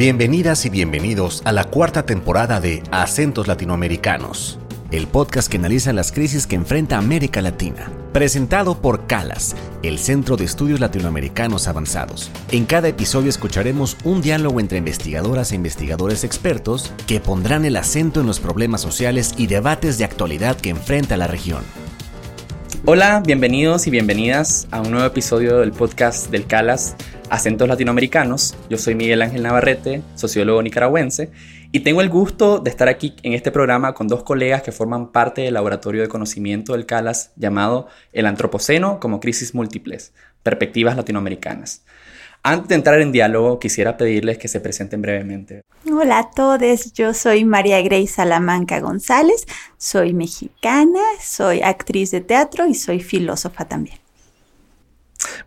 Bienvenidas y bienvenidos a la cuarta temporada de Acentos Latinoamericanos, el podcast que analiza las crisis que enfrenta América Latina. Presentado por CALAS, el Centro de Estudios Latinoamericanos Avanzados. En cada episodio escucharemos un diálogo entre investigadoras e investigadores expertos que pondrán el acento en los problemas sociales y debates de actualidad que enfrenta la región. Hola, bienvenidos y bienvenidas a un nuevo episodio del podcast del CALAS Acentos Latinoamericanos. Yo soy Miguel Ángel Navarrete, sociólogo nicaragüense, y tengo el gusto de estar aquí en este programa con dos colegas que forman parte del laboratorio de conocimiento del CALAS llamado El Antropoceno como Crisis Múltiples, Perspectivas Latinoamericanas. Antes de entrar en diálogo, quisiera pedirles que se presenten brevemente. Hola a todos, yo soy María Grace Salamanca González, soy mexicana, soy actriz de teatro y soy filósofa también.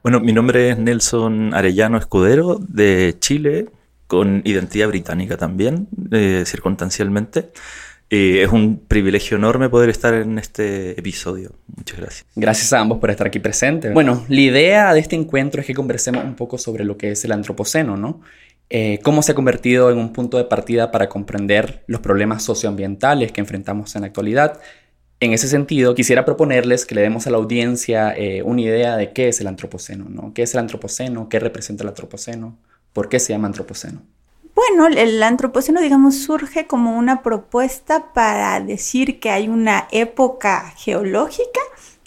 Bueno, mi nombre es Nelson Arellano Escudero, de Chile, con identidad británica también, eh, circunstancialmente. es un privilegio enorme poder estar en este episodio. Muchas gracias. Gracias a ambos por estar aquí presentes. Bueno, la idea de este encuentro es que conversemos un poco sobre lo que es el antropoceno, ¿no? Eh, cómo se ha convertido en un punto de partida para comprender los problemas socioambientales que enfrentamos en la actualidad en ese sentido, quisiera proponerles que le demos a la audiencia eh, una idea de qué es el antropoceno, ¿no? ¿Qué es el antropoceno? ¿Qué representa el antropoceno? ¿Por qué se llama antropoceno? Bueno, el antropoceno, digamos, surge como una propuesta para decir que hay una época geológica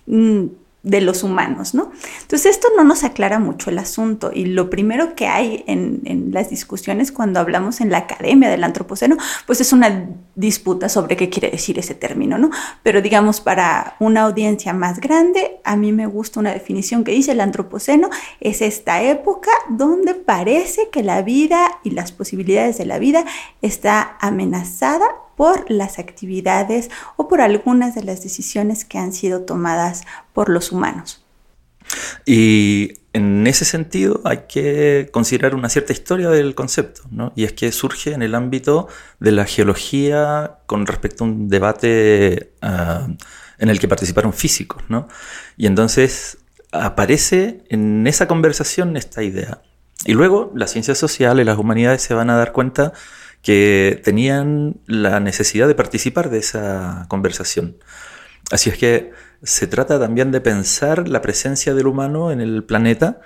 mm, de los humanos, ¿no? Entonces esto no nos aclara mucho el asunto y lo primero que hay en, en, las discusiones cuando hablamos en la academia del antropoceno, pues es una disputa sobre qué quiere decir ese término, ¿no? Pero digamos para una audiencia más grande, a mí me gusta una definición que dice el antropoceno es esta época donde parece que la vida y las posibilidades de la vida está amenazada por las actividades o por algunas de las decisiones que han sido tomadas por los humanos. Y en ese sentido hay que considerar una cierta historia del concepto, ¿no? y es que surge en el ámbito de la geología con respecto a un debate uh, en el que participaron físicos, ¿no? y entonces aparece en esa conversación esta idea. Y luego las ciencias sociales, las humanidades se van a dar cuenta que tenían la necesidad de participar de esa conversación. Así es que se trata también de pensar la presencia del humano en el planeta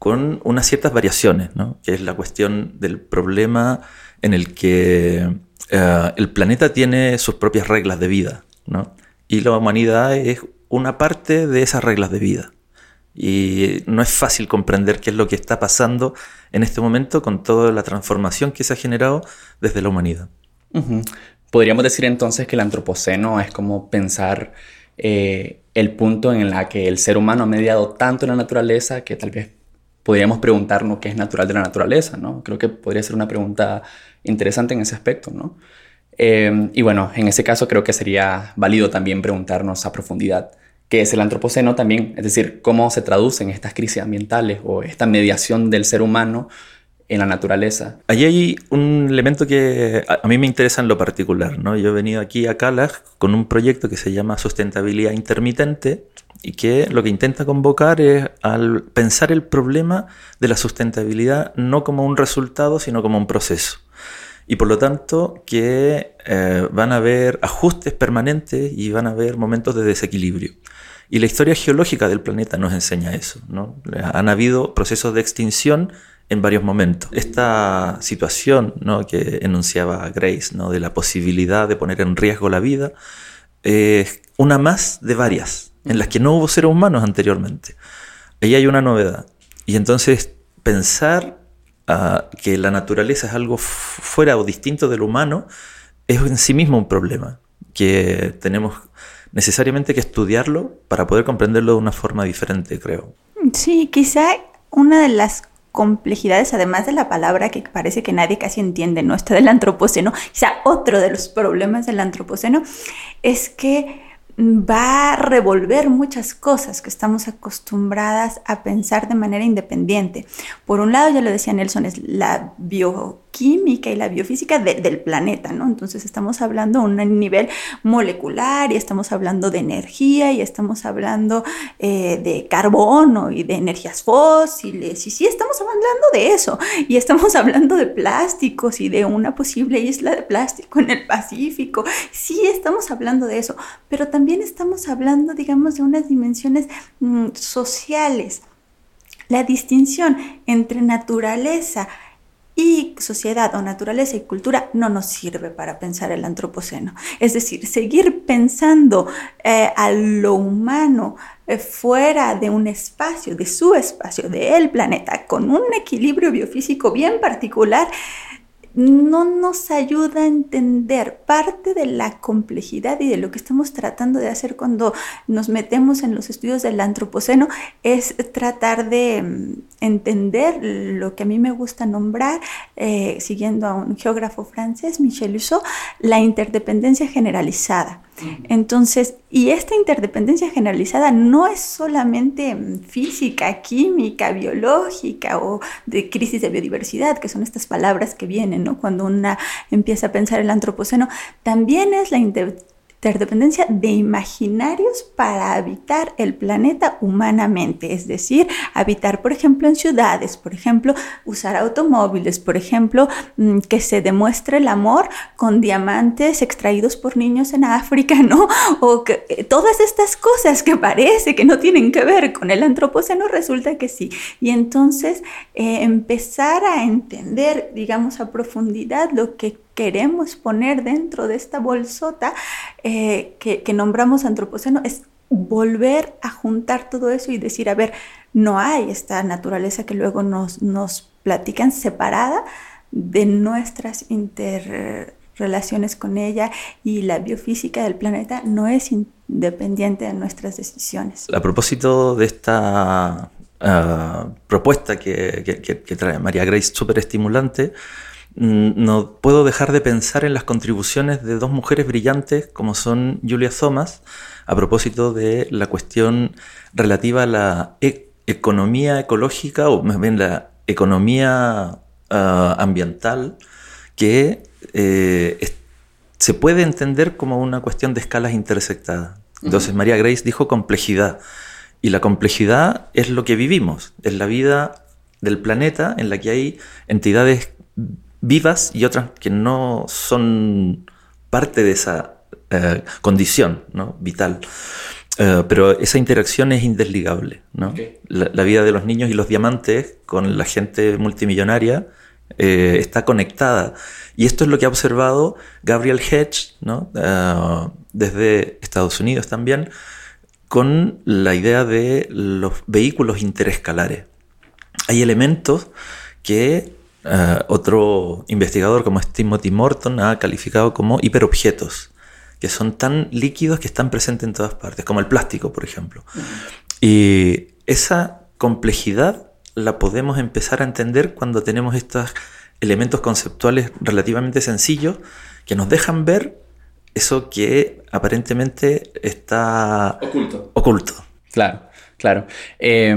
con unas ciertas variaciones, ¿no? que es la cuestión del problema en el que eh, el planeta tiene sus propias reglas de vida, ¿no? y la humanidad es una parte de esas reglas de vida. Y no es fácil comprender qué es lo que está pasando en este momento con toda la transformación que se ha generado desde la humanidad. Podríamos decir entonces que el antropoceno es como pensar eh, el punto en el que el ser humano ha mediado tanto en la naturaleza que tal vez podríamos preguntarnos qué es natural de la naturaleza, ¿no? Creo que podría ser una pregunta interesante en ese aspecto, ¿no? Eh, y bueno, en ese caso creo que sería válido también preguntarnos a profundidad qué es el antropoceno también, es decir, cómo se traducen estas crisis ambientales o esta mediación del ser humano en la naturaleza. Allí hay un elemento que a mí me interesa en lo particular. ¿no? Yo he venido aquí a Calag con un proyecto que se llama Sustentabilidad Intermitente y que lo que intenta convocar es al pensar el problema de la sustentabilidad no como un resultado, sino como un proceso. Y por lo tanto que eh, van a haber ajustes permanentes y van a haber momentos de desequilibrio. Y la historia geológica del planeta nos enseña eso. ¿no? Han habido procesos de extinción en varios momentos. Esta situación ¿no? que enunciaba Grace, ¿no? de la posibilidad de poner en riesgo la vida, es una más de varias, en las que no hubo seres humanos anteriormente. Ahí hay una novedad. Y entonces pensar que la naturaleza es algo fuera o distinto del humano es en sí mismo un problema, que tenemos necesariamente que estudiarlo para poder comprenderlo de una forma diferente, creo. Sí, quizá una de las complejidades, además de la palabra que parece que nadie casi entiende, ¿no? Está del antropoceno. Quizá otro de los problemas del antropoceno es que va a revolver muchas cosas que estamos acostumbradas a pensar de manera independiente. Por un lado, ya lo decía Nelson, es la bio química y la biofísica del planeta, ¿no? Entonces estamos hablando a un nivel molecular y estamos hablando de energía y estamos hablando eh, de carbono y de energías fósiles y sí, estamos hablando de eso y estamos hablando de plásticos y de una posible isla de plástico en el Pacífico, sí, estamos hablando de eso, pero también estamos hablando, digamos, de unas dimensiones mm, sociales. La distinción entre naturaleza y sociedad o naturaleza y cultura no nos sirve para pensar el antropoceno. Es decir, seguir pensando eh, a lo humano eh, fuera de un espacio, de su espacio, del planeta, con un equilibrio biofísico bien particular, no nos ayuda a entender parte de la complejidad y de lo que estamos tratando de hacer cuando nos metemos en los estudios del antropoceno es tratar de mm, entender lo que a mí me gusta nombrar, eh, siguiendo a un geógrafo francés, Michel Husseau, la interdependencia generalizada. Entonces, y esta interdependencia generalizada no es solamente mm, física, química, biológica o de crisis de biodiversidad, que son estas palabras que vienen, ¿no? Cuando una empieza a pensar el antropoceno, también es la interdependencia de imaginarios para habitar el planeta humanamente, es decir, habitar, por ejemplo, en ciudades, por ejemplo, usar automóviles, por ejemplo, mm, que se demuestre el amor con diamantes extraídos por niños en África, ¿no? O que eh, todas estas cosas que parece que no tienen que ver con el antropoceno, resulta que sí. Y entonces eh, empezar a entender, digamos, a profundidad lo que queremos poner dentro de esta bolsota eh, que, nombramos antropoceno es volver a juntar todo eso y decir, a ver, no hay esta naturaleza que luego nos, nos platican separada de nuestras interrelaciones con ella y la biofísica del planeta no es independiente de nuestras decisiones. A propósito de esta ah, propuesta que, que, trae María Grace, súper estimulante, no puedo dejar de pensar en las contribuciones de dos mujeres brillantes como son Julia Thomas a propósito de la cuestión relativa a la e-, economía ecológica o más bien la economía ah, ambiental que eh, se puede entender como una cuestión de escalas intersectadas. Entonces María Grace dijo complejidad y la complejidad es lo que vivimos, es la vida del planeta en la que hay entidades vivas y otras que no son parte de esa eh, condición ¿no? vital. Eh, pero esa interacción es indesligable. ¿no? La, vida de los niños y los diamantes con la gente multimillonaria eh, está conectada. Y esto es lo que ha observado Gabriel Hedge ¿no? desde Estados Unidos también, con la idea de los vehículos interescalares. Hay elementos que eh, otro investigador como es Timothy Morton ha calificado como hiperobjetos, que son tan líquidos que están presentes en todas partes, como el plástico, por ejemplo. Y esa complejidad la podemos empezar a entender cuando tenemos estos elementos conceptuales relativamente sencillos que nos dejan ver eso que aparentemente está oculto. oculto. Claro, claro. Eh,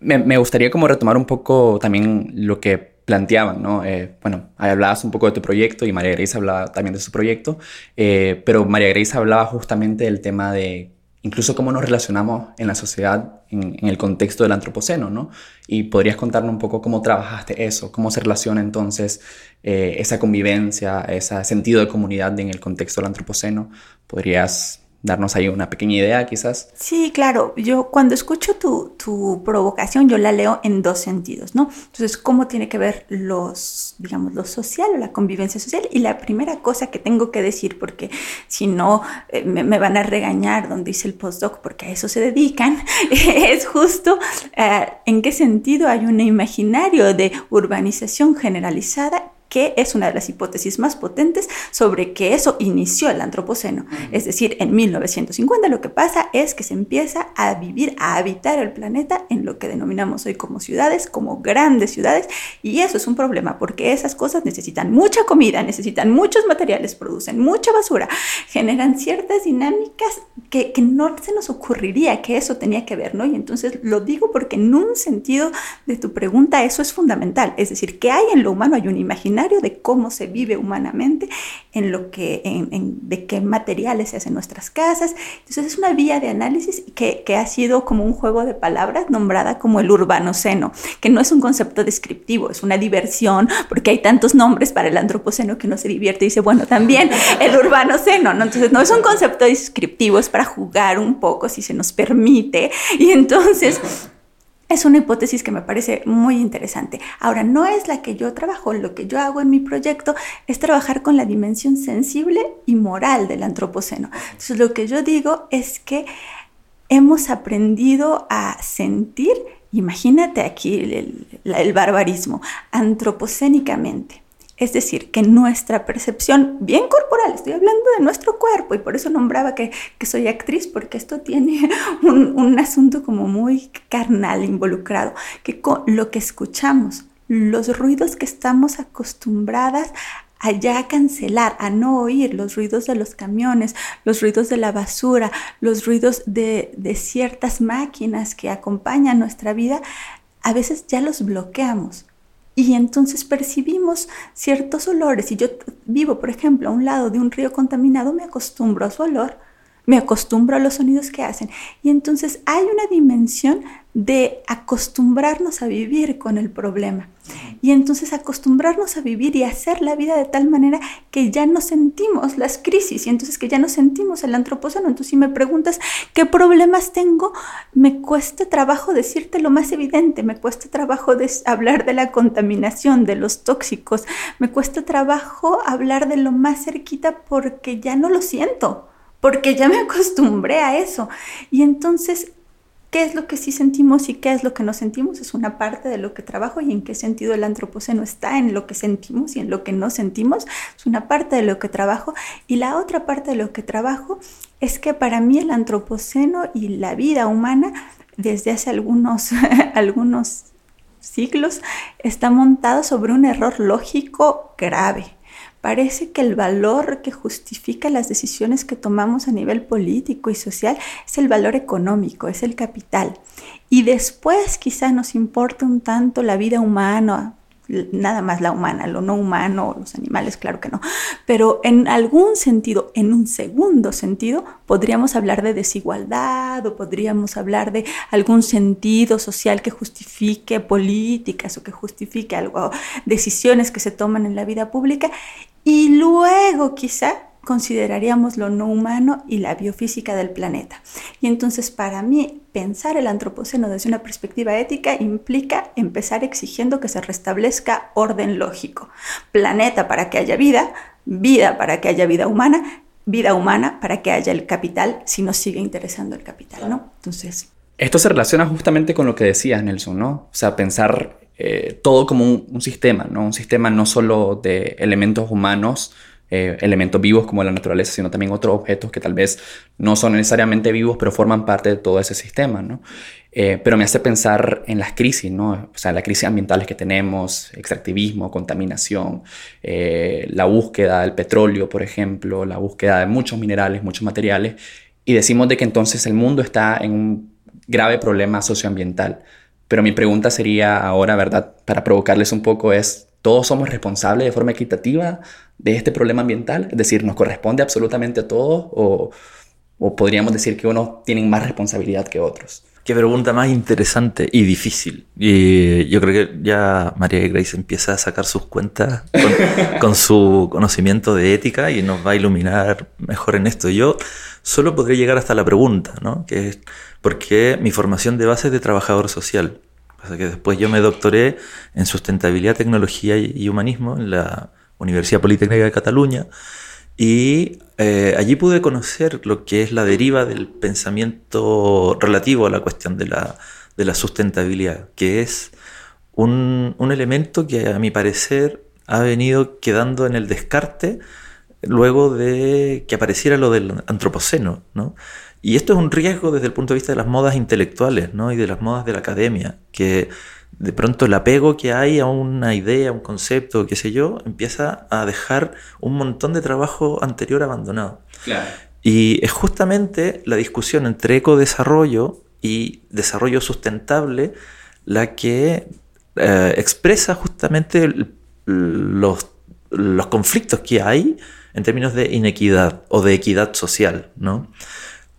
me, me, gustaría como retomar un poco también lo que planteaban, ¿no? Eh, bueno, hablabas un poco de tu proyecto y María Grace hablaba también de su proyecto, eh, pero María Grace hablaba justamente del tema de incluso cómo nos relacionamos en la sociedad en, el contexto del antropoceno, ¿no? Y podrías contarnos un poco cómo trabajaste eso, cómo se relaciona entonces eh, esa convivencia, ese sentido de comunidad en el contexto del antropoceno. ¿Podrías darnos ahí una pequeña idea quizás. Sí, claro. Yo cuando escucho tu, provocación, yo la leo en dos sentidos, ¿no? Entonces, ¿cómo tiene que ver los, digamos, lo social o la convivencia social? Y la primera cosa que tengo que decir, porque si no eh, me, van a regañar donde dice el postdoc, porque a eso se dedican, es justo eh, en qué sentido hay un imaginario de urbanización generalizada que es una de las hipótesis más potentes sobre que eso inició el antropoceno. Es decir, en 1950 lo que pasa es que se empieza a vivir, a habitar el planeta en lo que denominamos hoy como ciudades, como grandes ciudades, y eso es un problema porque esas cosas necesitan mucha comida, necesitan muchos materiales, producen mucha basura, generan ciertas dinámicas que, que no se nos ocurriría que eso tenía que ver, ¿no? Y entonces lo digo porque en un sentido de tu pregunta eso es fundamental, es decir, que hay en lo humano, hay un imaginario de cómo se vive humanamente, en lo que, en, de qué materiales se hacen nuestras casas. Entonces es una vía de análisis que, que ha sido como un juego de palabras nombrada como el urbanoceno, que no es un concepto descriptivo, es una diversión, porque hay tantos nombres para el antropoceno que uno se divierte y dice, bueno, también el urbanoceno, ¿no? Entonces no es un concepto descriptivo, es para jugar un poco, si se nos permite. Y entonces es una hipótesis que me parece muy interesante. Ahora, no es la que yo trabajo, lo que yo hago en mi proyecto es trabajar con la dimensión sensible y moral del antropoceno. Entonces, lo que yo digo es que hemos aprendido a sentir, imagínate aquí el, barbarismo, antropocénicamente es decir, que nuestra percepción, bien corporal, estoy hablando de nuestro cuerpo y por eso nombraba que, soy actriz, porque esto tiene un, asunto como muy carnal involucrado, que con lo que escuchamos, los ruidos que estamos acostumbradas a ya cancelar, a no oír los ruidos de los camiones, los ruidos de la basura, los ruidos de, de ciertas máquinas que acompañan nuestra vida, a veces ya los bloqueamos y entonces percibimos ciertos olores. Si yo vivo, por ejemplo, a un lado de un río contaminado, me acostumbro a su olor, me acostumbro a los sonidos que hacen. Y entonces hay una dimensión de acostumbrarnos a vivir con el problema. Y entonces acostumbrarnos a vivir y hacer la vida de tal manera que ya no sentimos las crisis y entonces que ya no sentimos el antropoceno. Entonces si me preguntas qué problemas tengo, me cuesta trabajo decirte lo más evidente, me cuesta trabajo hablar de la contaminación, de los tóxicos, me cuesta trabajo hablar de lo más cerquita porque ya no lo siento, porque ya me acostumbré a eso. Y entonces qué es lo que sí sentimos y qué es lo que no sentimos es una parte de lo que trabajo y en qué sentido el antropoceno está en lo que sentimos y en lo que no sentimos. Es una parte de lo que trabajo. Y la otra parte de lo que trabajo es que para mí el antropoceno y la vida humana desde hace algunos algunos siglos está montado sobre un error lógico grave Parece que el valor que justifica las decisiones que tomamos a nivel político y social es el valor económico, es el capital. Y después quizás nos importa un tanto la vida humana, nada más la humana, lo no humano, los animales, claro que no. Pero en algún sentido, en un segundo sentido, podríamos hablar de desigualdad o podríamos hablar de algún sentido social que justifique políticas o que justifique algo, decisiones que se toman en la vida pública. Y luego quizá consideraríamos lo no humano y la biofísica del planeta. Y entonces para mí pensar el antropoceno desde una perspectiva ética implica empezar exigiendo que se restablezca orden lógico. Planeta para que haya vida, vida para que haya vida humana, vida humana para que haya el capital si nos sigue interesando el capital, ¿no? Entonces... Esto se relaciona justamente con lo que decías, Nelson, ¿no? O sea, pensar eh, todo como un, sistema, ¿no? Un sistema no solo de elementos humanos, eh, elementos vivos como la naturaleza, sino también otros objetos que tal vez no son necesariamente vivos, pero forman parte de todo ese sistema, ¿no? Eh, pero me hace pensar en las crisis, ¿no? O sea, las crisis ambientales que tenemos, extractivismo, contaminación, la búsqueda del petróleo, por ejemplo, la búsqueda de muchos minerales, muchos materiales, y decimos de que entonces el mundo está en un grave problema socioambiental. Pero mi pregunta sería ahora, ¿verdad? Para provocarles un poco es, ¿todos somos responsables de forma equitativa de este problema ambiental? Es decir, ¿nos corresponde absolutamente a todos o, o podríamos decir que unos tienen más responsabilidad que otros? Qué pregunta más interesante y difícil. Y yo creo que ya María Grace empieza a sacar sus cuentas con, con, su conocimiento de ética y nos va a iluminar mejor en esto. Yo solo podría llegar hasta la pregunta, ¿no? Que es, porque mi formación de base es de trabajador social. Pasa que después yo me doctoré en sustentabilidad, tecnología y humanismo en la Universidad Politécnica de Cataluña y eh, allí pude conocer lo que es la deriva del pensamiento relativo a la cuestión de la, de la sustentabilidad, que es un, un, elemento que a mi parecer ha venido quedando en el descarte luego de que apareciera lo del antropoceno, ¿no? Y esto es un riesgo desde el punto de vista de las modas intelectuales ¿no? y de las modas de la academia, que de pronto el apego que hay a una idea, a un concepto, qué sé yo, empieza a dejar un montón de trabajo anterior abandonado. Y es justamente la discusión entre ecodesarrollo y desarrollo sustentable la que eh, expresa justamente los los conflictos que hay en términos de inequidad o de equidad social, ¿no?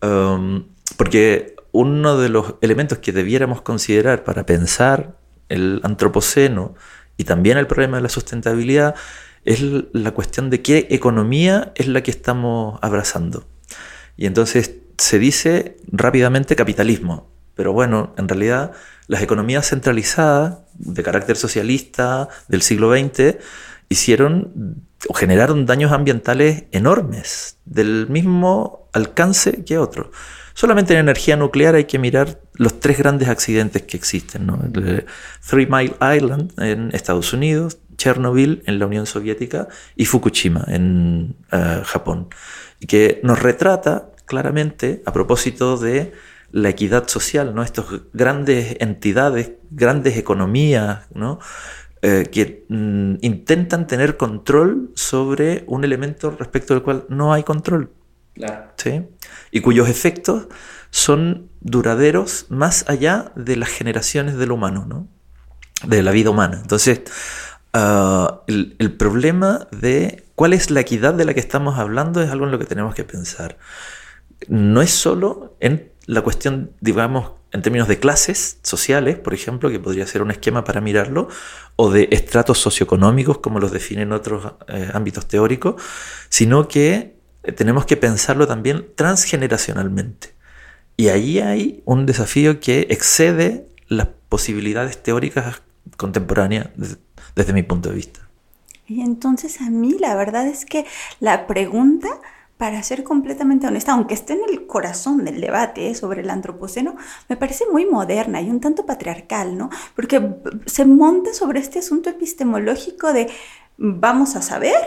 Um, porque uno de los elementos que debiéramos considerar para pensar el antropoceno y también el problema de la sustentabilidad es la cuestión de qué economía es la que estamos abrazando. Y entonces se dice rápidamente capitalismo, pero bueno, en realidad las economías centralizadas de carácter socialista del siglo XX hicieron o generaron daños ambientales enormes, del mismo alcance que otros. Solamente en energía nuclear hay que mirar los tres grandes accidentes que existen. ¿no? Three Mile Island en Estados Unidos, Chernobyl en la Unión Soviética y Fukushima en eh, Japón. Y que nos retrata claramente a propósito de la equidad social, ¿no? Estas grandes entidades, grandes economías, ¿no? Eh, que mm, intentan tener control sobre un elemento respecto del cual no hay control. Y cuyos efectos son duraderos más allá de las generaciones del humano, ¿no? de la vida humana. Entonces, ah, el, problema de cuál es la equidad de la que estamos hablando es algo en lo que tenemos que pensar. No es solo en la cuestión, digamos, en términos de clases sociales, por ejemplo, que podría ser un esquema para mirarlo, o de estratos socioeconómicos, como los definen otros eh, ámbitos teóricos, sino que tenemos que pensarlo también transgeneracionalmente. Y ahí hay un desafío que excede las posibilidades teóricas contemporáneas desde mi punto de vista. Y entonces a mí la verdad es que la pregunta para ser completamente honesta, aunque esté en el corazón del debate sobre el antropoceno, me parece muy moderna y un tanto patriarcal, ¿no? Porque se monta sobre este asunto epistemológico de vamos a saber,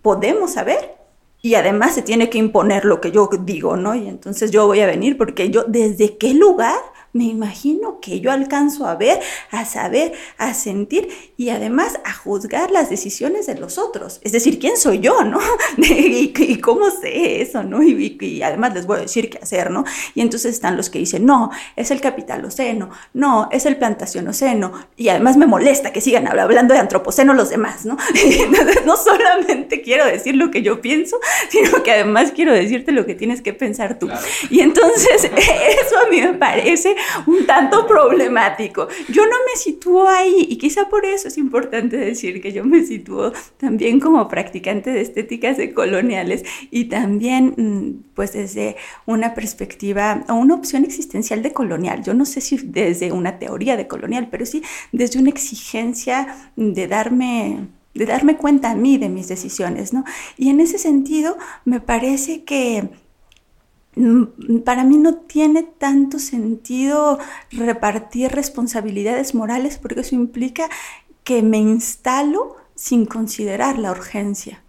podemos saber, y además se tiene que imponer lo que yo digo, ¿no? Y entonces yo voy a venir porque yo, ¿desde qué lugar me imagino que yo alcanzo a ver, a saber, a sentir y además a juzgar las decisiones de los otros. Es decir, ¿quién soy yo, no? y, cómo sé eso, ¿no? Y, además les voy a decir qué hacer, ¿no? Y entonces están los que dicen, no, es el capitaloceno, no, es el plantacionoceno. Y además me molesta que sigan hablando de antropoceno los demás, ¿no? no solamente quiero decir lo que yo pienso, sino que además quiero decirte lo que tienes que pensar tú. Y entonces eso a mí me parece un tanto problemático. Yo no me sitúo ahí y quizá por eso es importante decir que yo me sitúo también como practicante de estéticas coloniales y también mm, pues desde una perspectiva o una opción existencial de colonial. Yo no sé si desde una teoría de colonial, pero sí desde una exigencia de darme de darme cuenta a mí de mis decisiones, ¿no? Y en ese sentido me parece que para mí no tiene tanto sentido repartir responsabilidades morales porque eso implica que me instalo sin considerar la urgencia.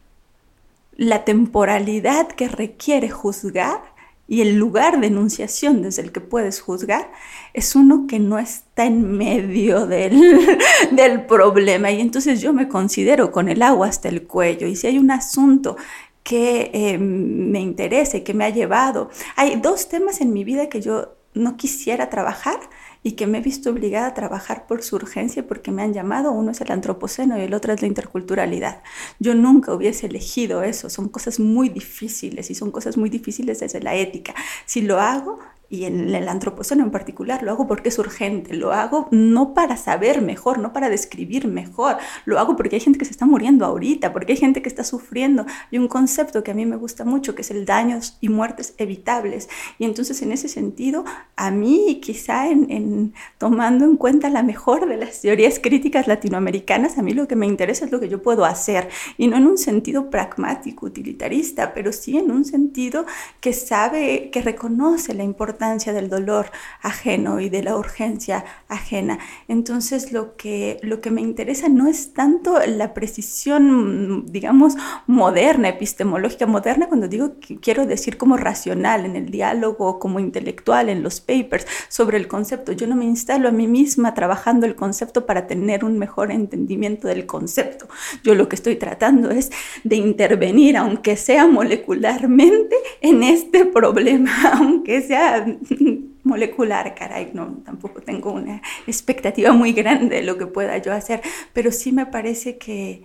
La temporalidad que requiere juzgar y el lugar de enunciación desde el que puedes juzgar es uno que no está en medio del, del, problema y entonces yo me considero con el agua hasta el cuello y si hay un asunto que eh, me interese, que me ha llevado. Hay dos temas en mi vida que yo no quisiera trabajar y que me he visto obligada a trabajar por su urgencia porque me han llamado. Uno es el antropoceno y el otro es la interculturalidad. Yo nunca hubiese elegido eso. Son cosas muy difíciles y son cosas muy difíciles desde la ética. Si lo hago, y en el antropoceno en particular lo hago porque es urgente, lo hago no para saber mejor, no para describir mejor, lo hago porque hay gente que se está muriendo ahorita, porque hay gente que está sufriendo. Y un concepto que a mí me gusta mucho, que es el daños y muertes evitables. Y entonces en ese sentido, a mí quizá en, tomando en cuenta la mejor de las teorías críticas latinoamericanas, a mí lo que me interesa es lo que yo puedo hacer, y no en un sentido pragmático, utilitarista, pero sí en un sentido que sabe, que reconoce la importancia del dolor ajeno y de la urgencia ajena. Entonces lo que, lo que me interesa no es tanto la precisión, digamos, moderna, epistemológica, moderna cuando digo que quiero decir como racional en el diálogo, como intelectual en los papers sobre el concepto. Yo no me instalo a mí misma trabajando el concepto para tener un mejor entendimiento del concepto. Yo lo que estoy tratando es de intervenir, aunque sea molecularmente, en este problema, aunque sea molecular, caray, no, tampoco tengo una expectativa muy grande de lo que pueda yo hacer, pero sí me parece que,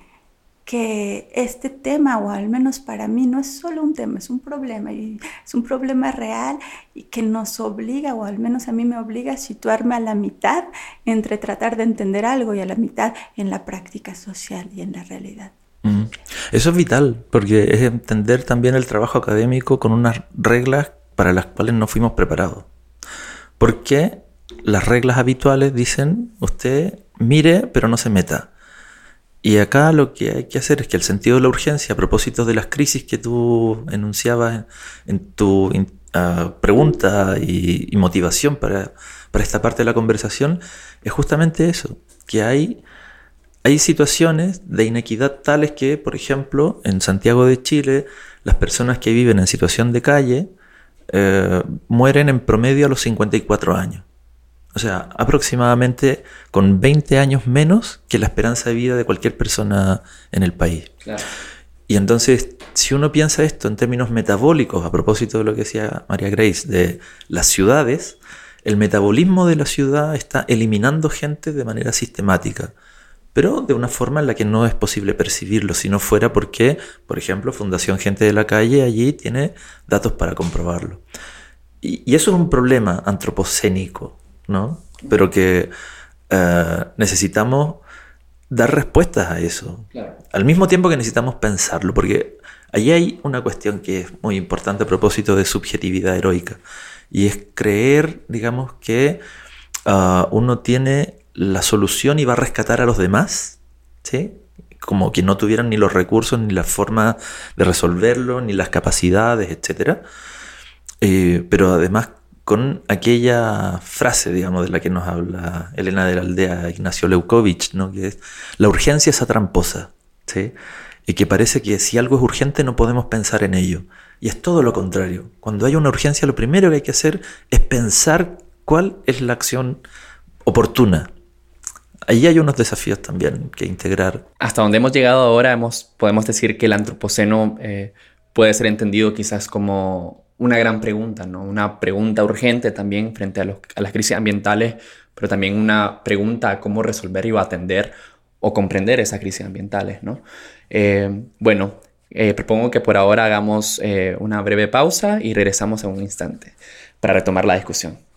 que este tema, o al menos para mí, no es solo un tema, es un problema, y es un problema real y que nos obliga, o al menos a mí me obliga a situarme a la mitad entre tratar de entender algo y a la mitad en la práctica social y en la realidad. Eso es vital, porque es entender también el trabajo académico con unas reglas para las cuales no fuimos preparados. Porque las reglas habituales dicen, usted mire, pero no se meta. Y acá lo que hay que hacer es que el sentido de la urgencia, a propósito de las crisis que tú enunciabas en, tu ah, pregunta y, motivación para, esta parte de la conversación, es justamente eso, que hay, hay situaciones de inequidad tales que, por ejemplo, en Santiago de Chile, las personas que viven en situación de calle eh, mueren en promedio a los 54 años. O sea, aproximadamente con 20 años menos que la esperanza de vida de cualquier persona en el país. Y entonces, si uno piensa esto en términos metabólicos, a propósito de lo que decía María Grace, de las ciudades, el metabolismo de la ciudad está eliminando gente de manera sistemática, pero de una forma en la que no es posible percibirlo, si no fuera porque, por ejemplo, Fundación Gente de la Calle allí tiene datos para comprobarlo. Y, y eso es un problema antropocénico, ¿no? Pero que eh, necesitamos dar respuestas a eso. Al mismo tiempo que necesitamos pensarlo, porque allí hay una cuestión que es muy importante a propósito de subjetividad heroica, y es creer, digamos, que ah, uno tiene la solución va a rescatar a los demás, ¿sí? como que no tuvieran ni los recursos, ni la forma de resolverlo, ni las capacidades, etc. Eh, pero además con aquella frase, digamos, de la que nos habla Elena de la Aldea, Ignacio Leukovich, ¿no? que es, la urgencia es atramposa, ¿sí? y que parece que si algo es urgente no podemos pensar en ello. Y es todo lo contrario. Cuando hay una urgencia, lo primero que hay que hacer es pensar cuál es la acción oportuna. Ahí hay unos desafíos también que integrar. Hasta donde hemos llegado ahora, podemos decir que el antropoceno eh, puede ser entendido quizás como una gran pregunta, ¿no? Una pregunta urgente también frente a, las crisis ambientales, pero también una pregunta a cómo resolver y atender o comprender esas crisis ambientales, ¿no? Eh, bueno, eh, propongo que por ahora hagamos una breve pausa y regresamos en un instante para retomar la discusión.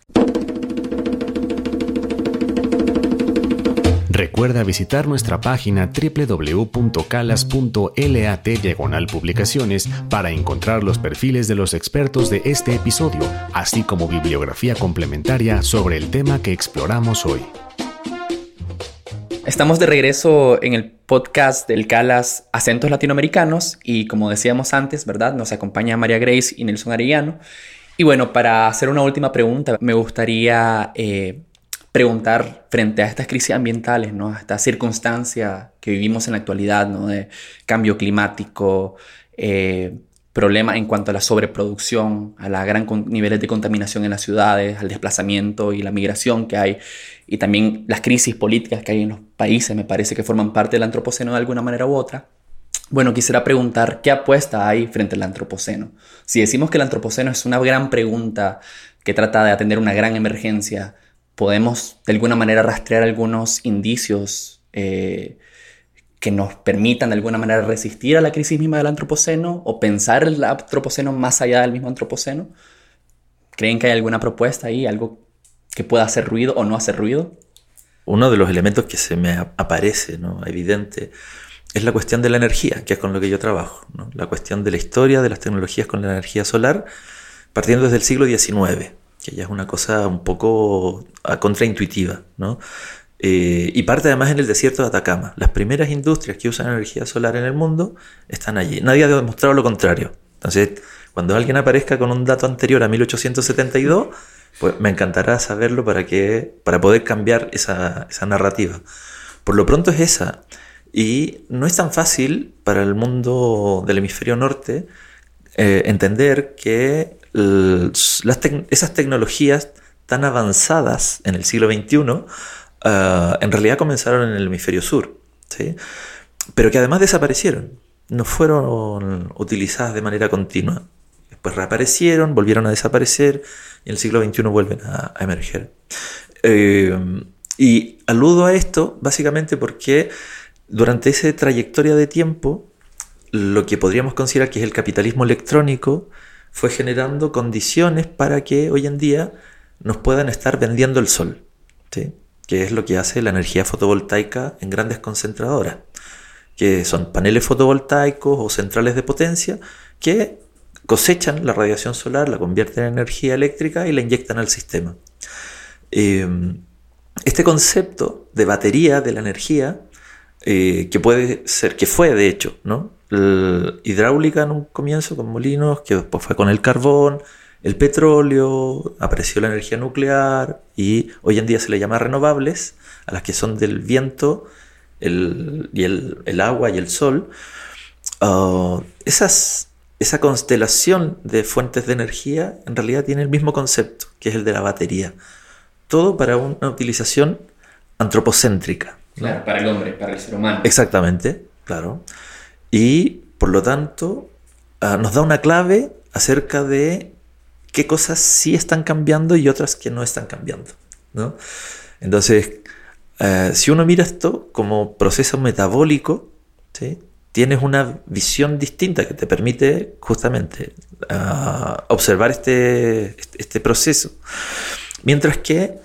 Recuerda visitar nuestra página www.calas.lat publicaciones para encontrar los perfiles de los expertos de este episodio, así como bibliografía complementaria sobre el tema que exploramos hoy. Estamos de regreso en el podcast del Calas Acentos Latinoamericanos y como decíamos antes, ¿verdad? Nos acompaña María Grace y Nelson Arellano. Y bueno, para hacer una última pregunta, me gustaría eh, preguntar frente a estas crisis ambientales, ¿no? a esta circunstancia que vivimos en la actualidad, ¿no? de cambio climático, eh, problemas en cuanto a la sobreproducción, a los gran niveles de contaminación en las ciudades, al desplazamiento y la migración que hay, y también las crisis políticas que hay en los países, me parece que forman parte del antropoceno de alguna manera u otra. Bueno, quisiera preguntar, ¿qué apuesta hay frente al antropoceno? Si decimos que el antropoceno es una gran pregunta que trata de atender una gran emergencia, podemos de alguna manera rastrear algunos indicios eh, que nos permitan de alguna manera resistir a la crisis misma del antropoceno o pensar el antropoceno más allá del mismo antropoceno? ¿Creen que hay alguna propuesta ahí, algo que pueda hacer ruido o no hacer ruido? Uno de los elementos que se me aparece, ¿no? evidente, es la cuestión de la energía, que es con lo que yo trabajo. La cuestión de la historia de las tecnologías con la energía solar, partiendo desde el siglo XIX que ya es una cosa un poco ah, contraintuitiva, ¿no? Eh, y parte además en el desierto de Atacama. Las primeras industrias que usan energía solar en el mundo están allí. Nadie ha demostrado lo contrario. Entonces, cuando alguien aparezca con un dato anterior a 1872, pues me encantará saberlo para, que, para poder cambiar esa, narrativa. Por lo pronto es esa. Y no es tan fácil para el mundo del hemisferio norte eh, entender que esas tecnologías tan avanzadas en el siglo XXI ah, en realidad comenzaron en el hemisferio sur, ¿sí? pero que además desaparecieron, no fueron utilizadas de manera continua. Después reaparecieron, volvieron a desaparecer y en el siglo XXI vuelven a, emerger. Eh, y aludo a esto básicamente porque durante esa trayectoria de tiempo, lo que podríamos considerar que es el capitalismo electrónico fue generando condiciones para que hoy en día nos puedan estar vendiendo el sol, ¿sí? que es lo que hace la energía fotovoltaica en grandes concentradoras, que son paneles fotovoltaicos o centrales de potencia que cosechan la radiación solar, la convierten en energía eléctrica y la inyectan al sistema. Eh, este concepto de batería de la energía, eh, que puede ser, que fue de hecho, ¿no? Hidráulica en un comienzo con molinos, que después fue con el carbón, el petróleo, apareció la energía nuclear y hoy en día se le llama renovables, a las que son del viento el, y el, agua y el sol. Ah, esas, esa constelación de fuentes de energía en realidad tiene el mismo concepto, que es el de la batería. Todo para una utilización antropocéntrica. Claro, para el hombre, para el ser humano. Exactamente, claro. Y por lo tanto, ah, nos da una clave acerca de qué cosas sí están cambiando y otras que no están cambiando. ¿no? Entonces, eh, si uno mira esto como proceso metabólico, tienes una visión distinta que te permite justamente ah, observar este, este proceso. Mientras que,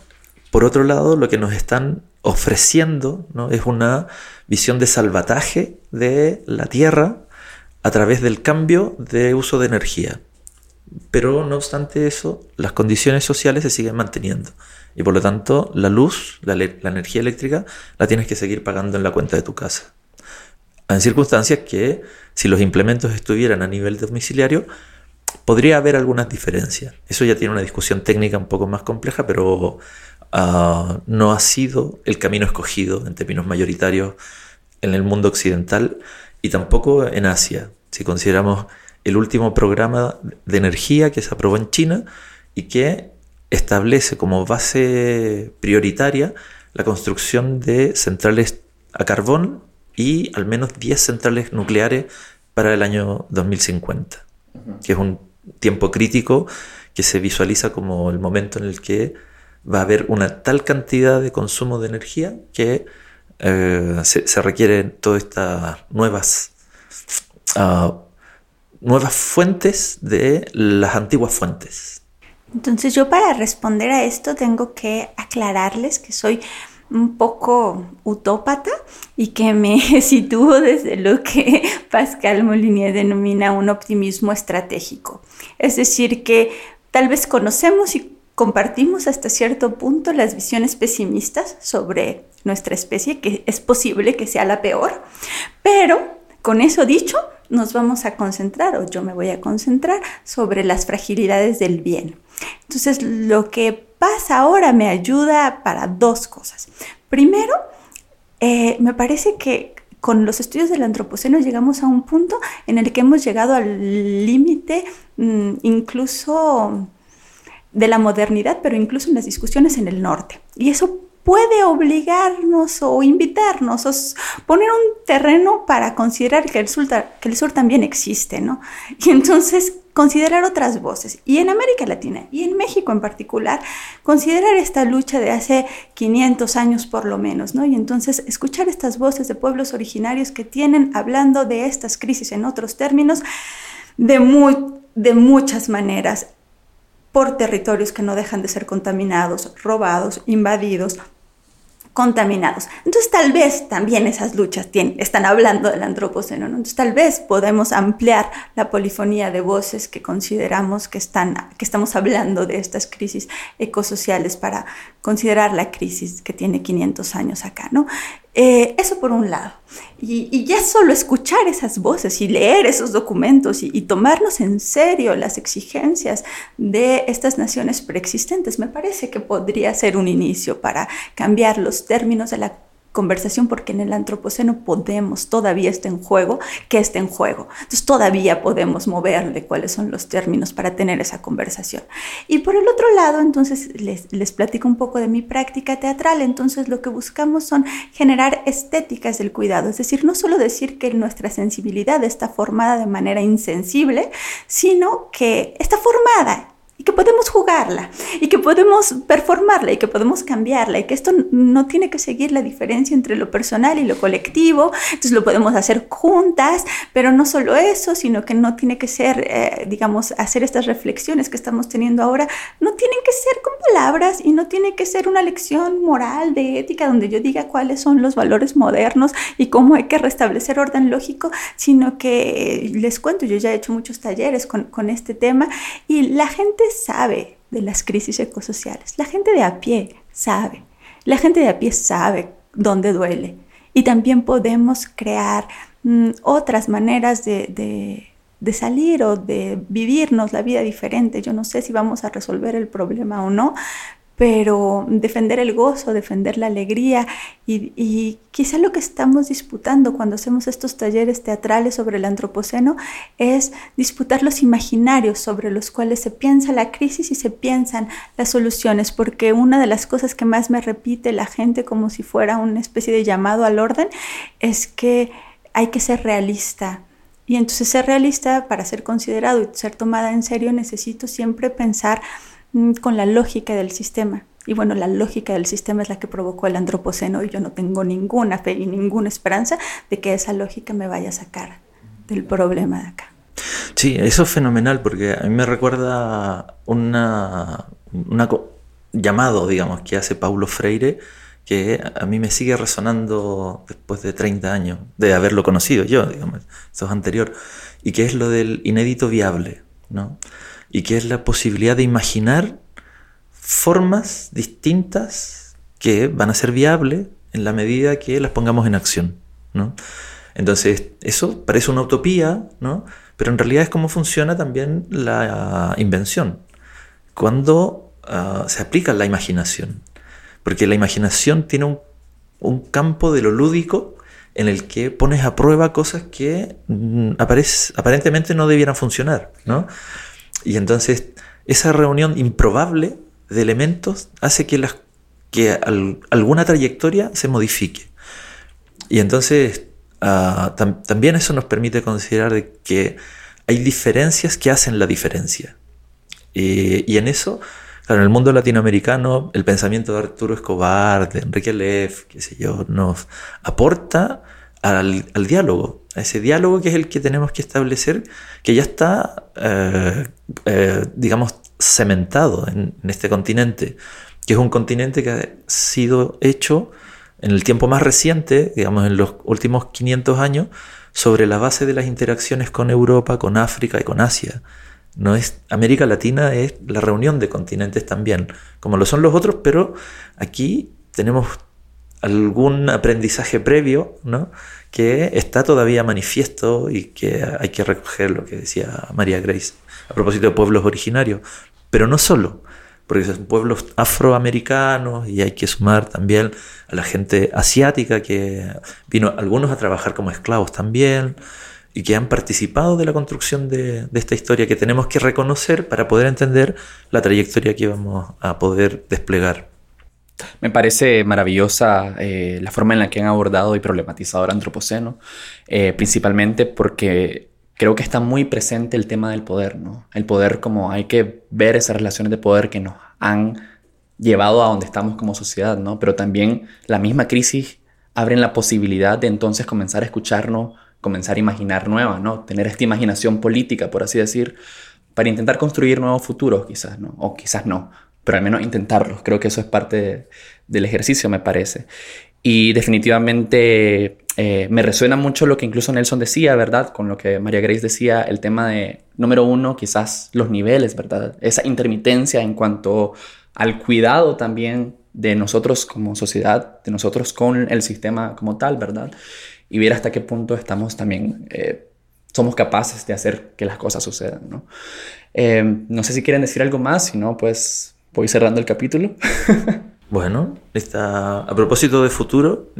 por otro lado, lo que nos están ofreciendo ¿no? es una visión de salvataje de la Tierra a través del cambio de uso de energía. Pero no obstante eso, las condiciones sociales se siguen manteniendo. Y por lo tanto, la luz, la, energía eléctrica, la tienes que seguir pagando en la cuenta de tu casa. En circunstancias que, si los implementos estuvieran a nivel domiciliario, podría haber algunas diferencias. Eso ya tiene una discusión técnica un poco más compleja, pero Ah, no ha sido el camino escogido en términos mayoritarios en el mundo occidental y tampoco en Asia. Si consideramos el último programa de energía que se aprobó en China y que establece como base prioritaria la construcción de centrales a carbón y al menos 10 centrales nucleares para el año 2050, que es un tiempo crítico que se visualiza como el momento en el que va a haber una tal cantidad de consumo de energía que eh, se, requieren todas estas nuevas, ah, nuevas fuentes de las antiguas fuentes. Entonces yo para responder a esto tengo que aclararles que soy un poco utópata y que me sitúo desde lo que Pascal Molinier denomina un optimismo estratégico. Es decir, que tal vez conocemos y compartimos hasta cierto punto las visiones pesimistas sobre nuestra especie, que es posible que sea la peor, pero con eso dicho, nos vamos a concentrar, o yo me voy a concentrar, sobre las fragilidades del bien. Entonces, lo que pasa ahora me ayuda para dos cosas. Primero, eh, me parece que con los estudios del antropoceno llegamos a un punto en el que hemos llegado al límite mm, incluso de la modernidad, pero incluso en las discusiones en el norte. Y eso puede obligarnos o invitarnos o poner un terreno para considerar que el, sur, que el sur también existe, ¿no? Y entonces considerar otras voces. Y en América Latina y en México en particular, considerar esta lucha de hace 500 años por lo menos, ¿no? Y entonces escuchar estas voces de pueblos originarios que tienen hablando de estas crisis en otros términos de, muy, de muchas maneras por territorios que no dejan de ser contaminados, robados, invadidos, contaminados. Entonces tal vez también esas luchas tienen, están hablando del antropoceno, entonces tal vez podemos ampliar la polifonía de voces que consideramos que, están, que estamos hablando de estas crisis ecosociales para considerar la crisis que tiene 500 años acá, ¿no? Eh, eso por un lado. Y, ya solo escuchar esas voces y leer esos documentos y, tomarnos en serio las exigencias de estas naciones preexistentes me parece que podría ser un inicio para cambiar los términos de la conversación porque en el antropoceno podemos, todavía está en juego, que está en juego. Entonces todavía podemos moverle cuáles son los términos para tener esa conversación. Y por el otro lado, entonces les, les platico un poco de mi práctica teatral. Entonces lo que buscamos son generar estéticas del cuidado, es decir, no solo decir que nuestra sensibilidad está formada de manera insensible, sino que está formada que podemos jugarla y que podemos performarla y que podemos cambiarla y que esto no tiene que seguir la diferencia entre lo personal y lo colectivo, entonces lo podemos hacer juntas, pero no solo eso, sino que no tiene que ser, eh, digamos, hacer estas reflexiones que estamos teniendo ahora, no tienen que ser con palabras y no tiene que ser una lección moral de ética donde yo diga cuáles son los valores modernos y cómo hay que restablecer orden lógico, sino que les cuento, yo ya he hecho muchos talleres con, con este tema y la gente sabe de las crisis ecosociales, la gente de a pie sabe, la gente de a pie sabe dónde duele. Y también podemos crear mm, otras maneras de, de salir o de vivirnos la vida diferente. Yo no sé si vamos a resolver el problema o no, pero defender el gozo, defender la alegría y, quizá lo que estamos disputando cuando hacemos estos talleres teatrales sobre el antropoceno es disputar los imaginarios sobre los cuales se piensa la crisis y se piensan las soluciones, porque una de las cosas que más me repite la gente como si fuera una especie de llamado al orden es que hay que ser realista, y entonces ser realista, para ser considerado y ser tomada en serio, necesito siempre pensar con la lógica del sistema. Y bueno, la lógica del sistema es la que provocó el antropoceno y yo no tengo ninguna fe y ninguna esperanza de que esa lógica me vaya a sacar del problema de acá. Sí, eso es fenomenal porque a mí me recuerda una, una llamado, digamos, que hace Paulo Freire que a mí me sigue resonando después de 30 años de haberlo conocido yo, digamos, eso es anterior, y que es lo del inédito viable, ¿no? Y que es la posibilidad de imaginar formas distintas que van a ser viables en la medida que las pongamos en acción. ¿no? Entonces, eso parece una utopía, ¿no? pero en realidad es como funciona también la invención. Cuando ah, se aplica la imaginación. Porque la imaginación tiene un, un, campo de lo lúdico en el que pones a prueba cosas que mm, aparentemente no debieran funcionar. ¿no? Y entonces esa reunión improbable de elementos hace que, las, que alguna trayectoria se modifique. Y entonces ah, también eso nos permite considerar que hay diferencias que hacen la diferencia. y en eso, claro, en el mundo latinoamericano, el pensamiento de Arturo Escobar, de Enrique Leff, qué sé yo, nos aporta al, diálogo, ese diálogo que es el que tenemos que establecer, que ya está, eh, eh, digamos, cementado en, este continente, que es un continente que ha sido hecho en el tiempo más reciente, digamos, en los últimos 500 años, sobre la base de las interacciones con Europa, con África y con Asia. No es, América Latina es la reunión de continentes también, como lo son los otros, pero aquí tenemos algún aprendizaje previo, ¿no? Que está todavía manifiesto y que hay que recoger lo que decía María Grace a propósito de pueblos originarios, pero no solo, porque son pueblos afroamericanos y hay que sumar también a la gente asiática que vino algunos a trabajar como esclavos también y que han participado de la construcción de, de esta historia que tenemos que reconocer para poder entender la trayectoria que vamos a poder desplegar. Me parece maravillosa eh, la forma en la que han abordado y problematizado el antropoceno, eh, principalmente porque creo que está muy presente el tema del poder, ¿no? El poder como hay que ver esas relaciones de poder que nos han llevado a donde estamos como sociedad, ¿no? Pero también la misma crisis abre la posibilidad de entonces comenzar a escucharnos, comenzar a imaginar nuevas, ¿no? Tener esta imaginación política, por así decir, para intentar construir nuevos futuros, quizás, ¿no? O quizás no, pero al menos intentarlo. Creo que eso es parte del ejercicio, me parece. Y definitivamente eh, me resuena mucho lo que incluso Nelson decía, ¿verdad? Con lo que María Grace decía, el tema de, número uno, quizás los niveles, ¿verdad? Esa intermitencia en cuanto al cuidado también de nosotros como sociedad, de nosotros con el sistema como tal, ¿verdad? Y ver hasta qué punto estamos también, eh, somos capaces de hacer que las cosas sucedan, ¿no? Eh, no sé si quieren decir algo más, si no, pues voy cerrando el capítulo. bueno, está, a propósito de futuro,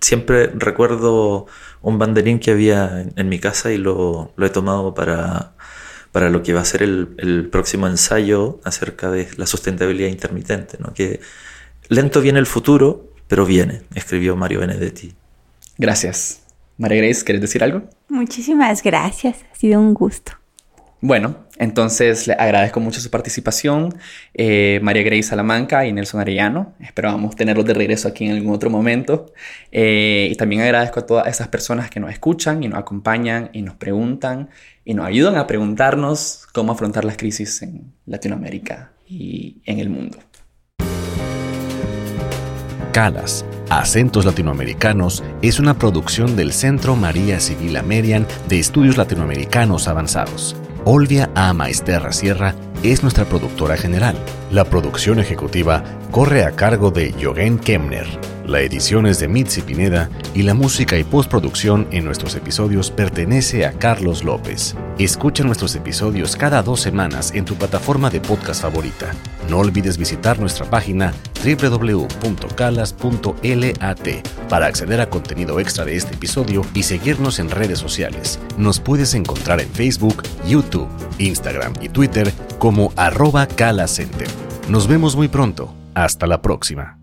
siempre recuerdo un banderín que había en, mi casa y lo, he tomado para, para, lo que va a ser el, próximo ensayo acerca de la sustentabilidad intermitente, ¿no? que lento viene el futuro, pero viene, escribió Mario Benedetti. Gracias. María Grace, ¿quieres decir algo? Muchísimas gracias, ha sido un gusto. Bueno, entonces le agradezco mucho su participación, eh, María Grace Salamanca y Nelson Arellano. Esperábamos tenerlos de regreso aquí en algún otro momento. Eh, y también agradezco a todas esas personas que nos escuchan y nos acompañan y nos preguntan y nos ayudan a preguntarnos cómo afrontar las crisis en Latinoamérica y en el mundo. Calas, Acentos Latinoamericanos es una producción del Centro María Civil Amerian de Estudios Latinoamericanos Avanzados. Olvia A. Maesterra Sierra es nuestra productora general. La producción ejecutiva corre a cargo de Jogen Kemner. La edición es de Mitzi Pineda y la música y postproducción en nuestros episodios pertenece a Carlos López. Escucha nuestros episodios cada dos semanas en tu plataforma de podcast favorita. No olvides visitar nuestra página www.calas.lat para acceder a contenido extra de este episodio y seguirnos en redes sociales. Nos puedes encontrar en Facebook, YouTube, Instagram y Twitter como arroba calacenter. Nos vemos muy pronto. Hasta la próxima.